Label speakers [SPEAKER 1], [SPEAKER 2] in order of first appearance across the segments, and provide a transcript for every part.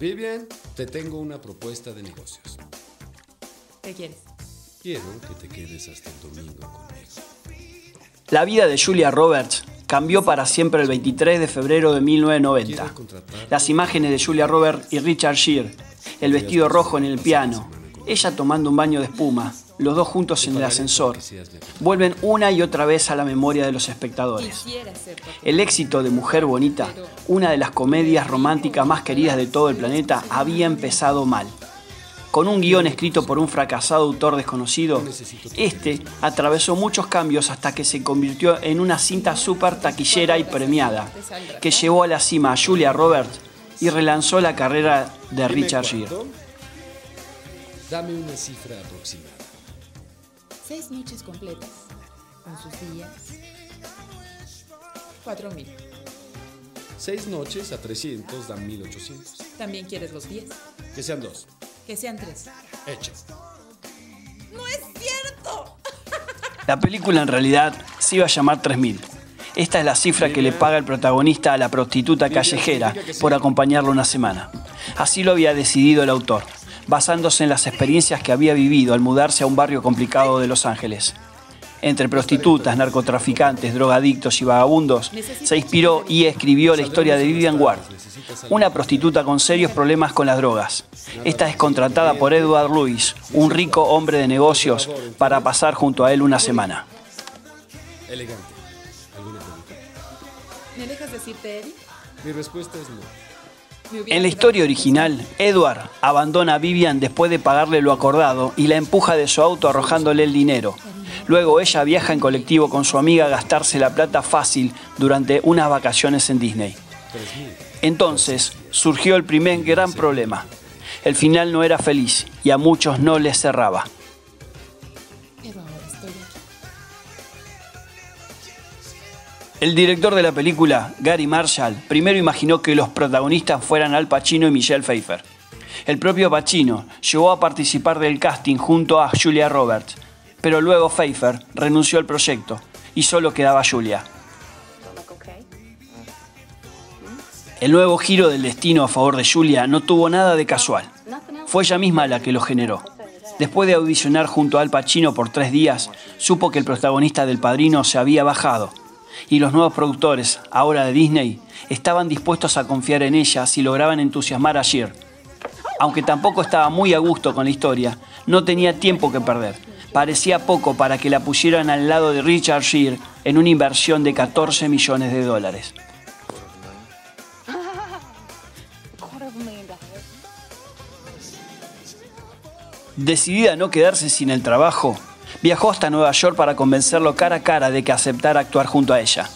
[SPEAKER 1] Vivian, te tengo una propuesta de negocios.
[SPEAKER 2] ¿Qué quieres?
[SPEAKER 1] Quiero que te quedes hasta el domingo conmigo.
[SPEAKER 3] La vida de Julia Roberts cambió para siempre el 23 de febrero de 1990. Las imágenes de Julia Roberts y Richard Gere, el vestido rojo en el piano, ella tomando un baño de espuma, los dos juntos en el ascensor, vuelven una y otra vez a la memoria de los espectadores. El éxito de Mujer Bonita, una de las comedias románticas más queridas de todo el planeta, había empezado mal. Con un guion escrito por un fracasado autor desconocido, este atravesó muchos cambios hasta que se convirtió en una cinta súper taquillera y premiada, que llevó a la cima a Julia Roberts y relanzó la carrera de Richard Gere.
[SPEAKER 1] Dame una cifra aproximada.
[SPEAKER 2] Seis noches completas, con sus días. Cuatro mil.
[SPEAKER 1] Seis noches a 300 dan 1800.
[SPEAKER 2] También quieres los diez.
[SPEAKER 1] Que sean dos.
[SPEAKER 2] Que sean tres.
[SPEAKER 1] Hecho.
[SPEAKER 2] ¡No es cierto!
[SPEAKER 3] La película en realidad se iba a llamar 3000. Esta es la cifra que le paga el protagonista a la prostituta callejera por acompañarlo una semana. Así lo había decidido el autor, basándose en las experiencias que había vivido al mudarse a un barrio complicado de Los Ángeles. Entre prostitutas, narcotraficantes, drogadictos y vagabundos, se inspiró y escribió la historia de Vivian Ward, una prostituta con serios problemas con las drogas. Esta es contratada por Edward Lewis, un rico hombre de negocios, para pasar junto a él una semana.
[SPEAKER 1] Elegante. ¿Alguna pregunta?
[SPEAKER 2] ¿Me dejas decirte, Eddie?
[SPEAKER 1] Mi respuesta es no.
[SPEAKER 3] En la historia original, Edward abandona a Vivian después de pagarle lo acordado y la empuja de su auto arrojándole el dinero. Luego ella viaja en colectivo con su amiga a gastarse la plata fácil durante unas vacaciones en Disney. Entonces surgió el primer gran problema. El final no era feliz y a muchos no les cerraba. El director de la película, Gary Marshall, primero imaginó que los protagonistas fueran Al Pacino y Michelle Pfeiffer. El propio Pacino llegó a participar del casting junto a Julia Roberts, pero luego Pfeiffer renunció al proyecto y solo quedaba Julia. El nuevo giro del destino a favor de Julia no tuvo nada de casual. Fue ella misma la que lo generó. Después de audicionar junto a Al Pacino por tres días, supo que el protagonista del Padrino se había bajado y los nuevos productores, ahora de Disney, estaban dispuestos a confiar en ella si lograban entusiasmar a Sheer. Aunque tampoco estaba muy a gusto con la historia, no tenía tiempo que perder. Parecía poco para que la pusieran al lado de Richard Sheer en una inversión de 14 millones de dólares. Decidida a no quedarse sin el trabajo, viajó hasta Nueva York para convencerlo cara a cara de que aceptara actuar junto a ella.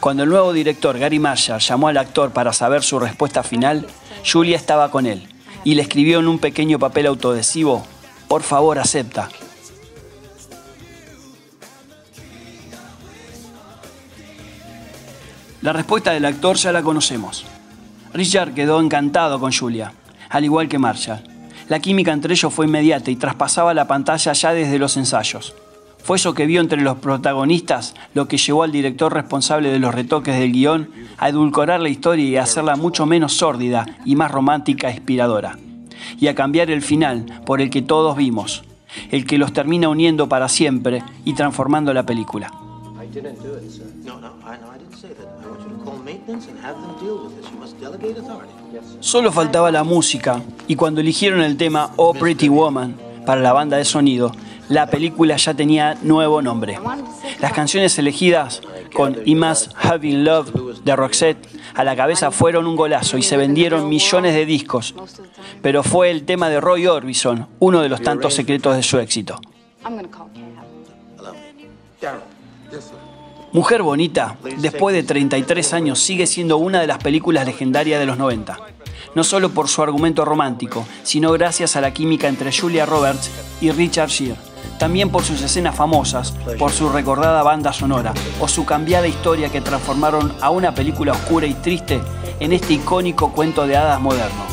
[SPEAKER 3] Cuando el nuevo director Gary Marshall llamó al actor para saber su respuesta final, Julia estaba con él y le escribió en un pequeño papel autoadhesivo, por favor acepta. La respuesta del actor ya la conocemos. Richard quedó encantado con Julia, al igual que Marshall. La química entre ellos fue inmediata y traspasaba la pantalla ya desde los ensayos. Fue eso que vio entre los protagonistas lo que llevó al director responsable de los retoques del guion a edulcorar la historia y a hacerla mucho menos sórdida y más romántica e inspiradora. Y a cambiar el final por el que todos vimos, el que los termina uniendo para siempre y transformando la película.
[SPEAKER 4] I didn't do it, sir.
[SPEAKER 5] No,
[SPEAKER 3] Solo faltaba la música y cuando eligieron el tema Oh Pretty Woman para la banda de sonido, la película ya tenía nuevo nombre. Las canciones elegidas con I Must Have Been Love de Roxette a la cabeza fueron un golazo y se vendieron millones de discos, pero fue el tema de Roy Orbison uno de los tantos secretos de su éxito. Mujer Bonita, después de 33 años, sigue siendo una de las películas legendarias de los 90. No solo por su argumento romántico, sino gracias a la química entre Julia Roberts y Richard Gere. También por sus escenas famosas, por su recordada banda sonora o su cambiada historia que transformaron a una película oscura y triste en este icónico cuento de hadas moderno.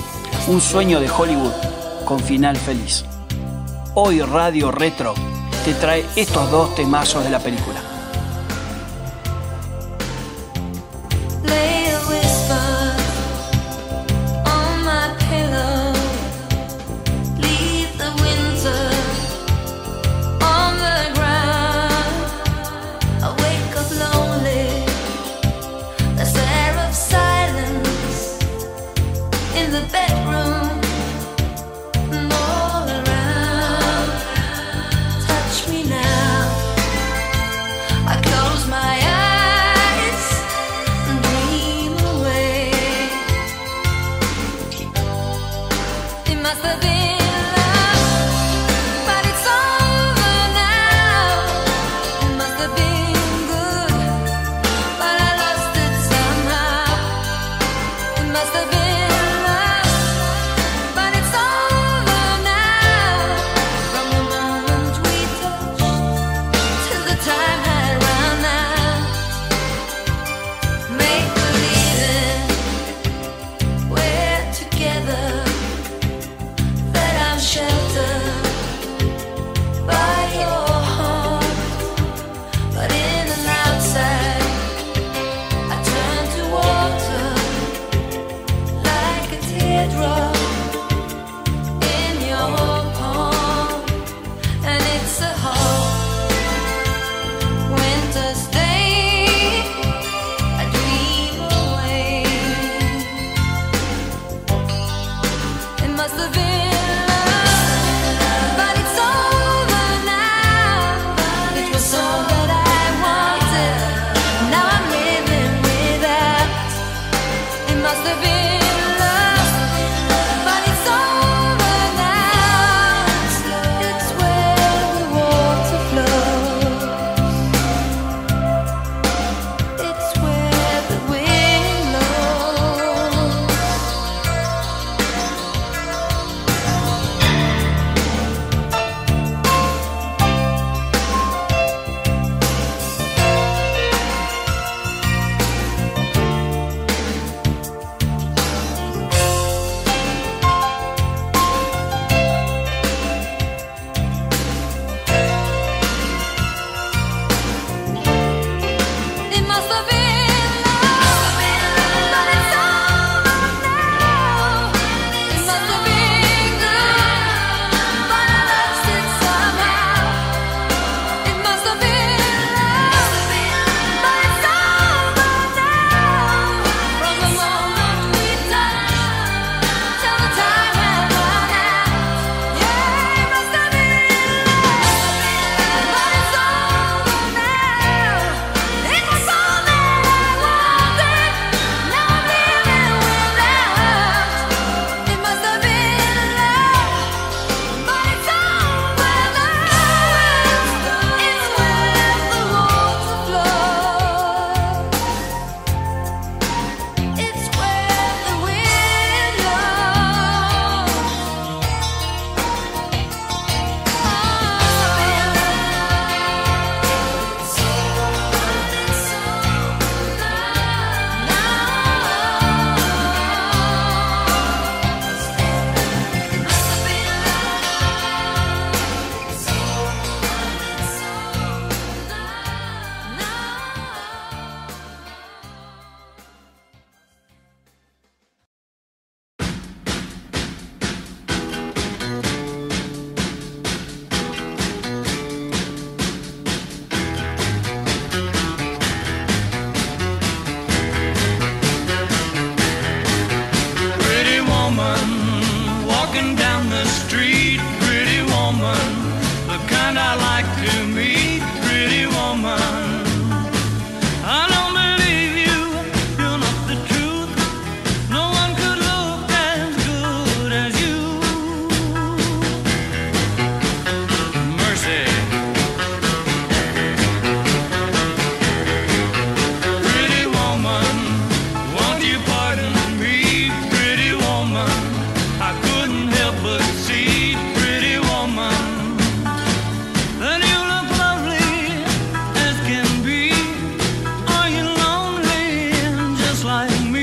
[SPEAKER 3] Un sueño de Hollywood con final feliz. Hoy Radio Retro te trae estos dos temazos de la película.
[SPEAKER 6] Our lying. time.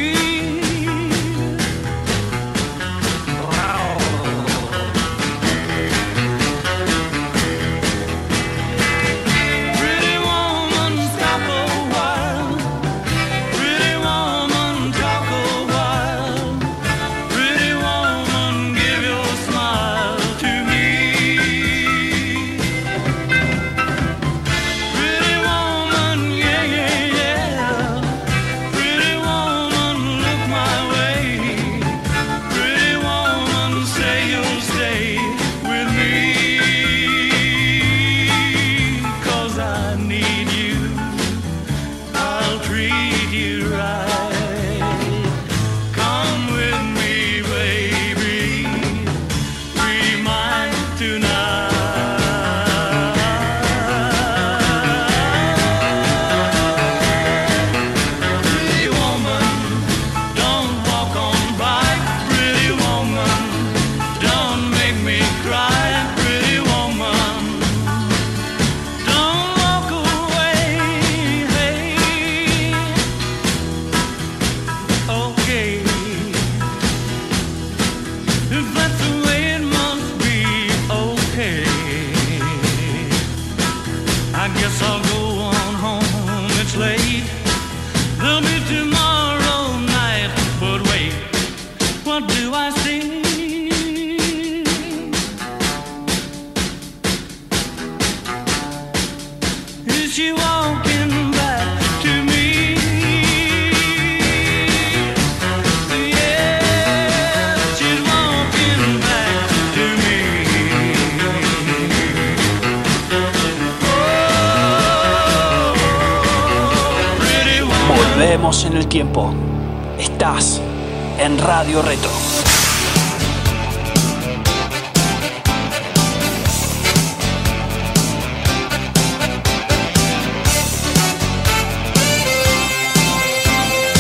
[SPEAKER 3] En el tiempo. Estás en Radio Retro.